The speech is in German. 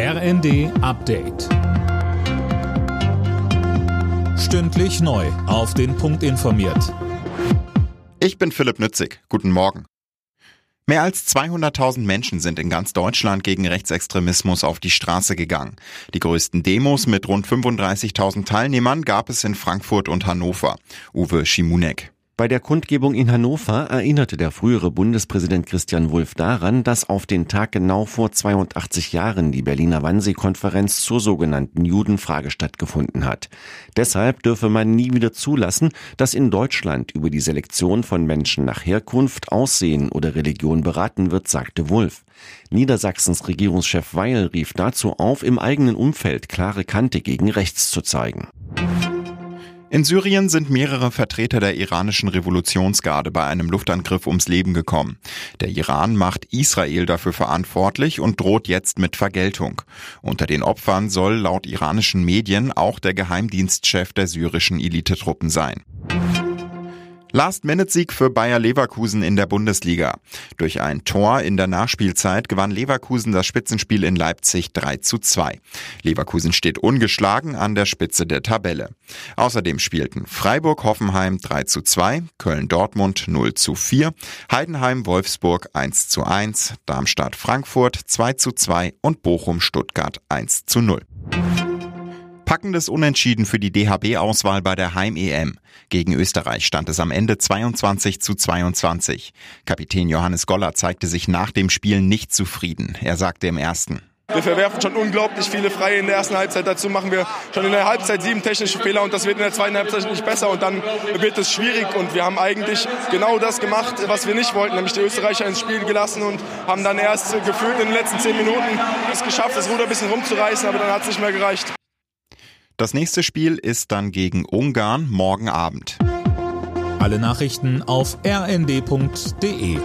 RND Update. Stündlich neu. Auf den Punkt informiert. Ich bin Philipp Nützig. Guten Morgen. Mehr als 200.000 Menschen sind in ganz Deutschland gegen Rechtsextremismus auf die Straße gegangen. Die größten Demos mit rund 35.000 Teilnehmern gab es in Frankfurt und Hannover. Uwe Schimunek. Bei der Kundgebung in Hannover erinnerte der frühere Bundespräsident Christian Wulff daran, dass auf den Tag genau vor 82 Jahren die Berliner Wannsee-Konferenz zur sogenannten Judenfrage stattgefunden hat. Deshalb dürfe man nie wieder zulassen, dass in Deutschland über die Selektion von Menschen nach Herkunft, Aussehen oder Religion beraten wird, sagte Wulff. Niedersachsens Regierungschef Weil rief dazu auf, im eigenen Umfeld klare Kante gegen rechts zu zeigen. In Syrien sind mehrere Vertreter der iranischen Revolutionsgarde bei einem Luftangriff ums Leben gekommen. Der Iran macht Israel dafür verantwortlich und droht jetzt mit Vergeltung. Unter den Opfern soll laut iranischen Medien auch der Geheimdienstchef der syrischen Elitetruppen sein. Last-Minute-Sieg für Bayer Leverkusen in der Bundesliga. Durch ein Tor in der Nachspielzeit gewann Leverkusen das Spitzenspiel in Leipzig 3 zu 2. Leverkusen steht ungeschlagen an der Spitze der Tabelle. Außerdem spielten Freiburg-Hoffenheim 3 zu 2, Köln-Dortmund 0 zu 4, Heidenheim-Wolfsburg 1 zu 1, Darmstadt-Frankfurt 2 zu 2 und Bochum-Stuttgart 1 zu 0. Packendes Unentschieden für die DHB-Auswahl bei der Heim-EM. Gegen Österreich stand es am Ende 22 zu 22. Kapitän Johannes Goller zeigte sich nach dem Spiel nicht zufrieden. Er sagte im ersten. Wir verwerfen schon unglaublich viele Freie in der ersten Halbzeit. Dazu machen wir schon in der Halbzeit sieben technische Fehler und das wird in der zweiten Halbzeit nicht besser und dann wird es schwierig. Und wir haben eigentlich genau das gemacht, was wir nicht wollten, nämlich die Österreicher ins Spiel gelassen und haben dann erst gefühlt in den letzten zehn Minuten es geschafft, das Ruder ein bisschen rumzureißen, aber dann hat es nicht mehr gereicht. Das nächste Spiel ist dann gegen Ungarn morgen Abend. Alle Nachrichten auf rnd.de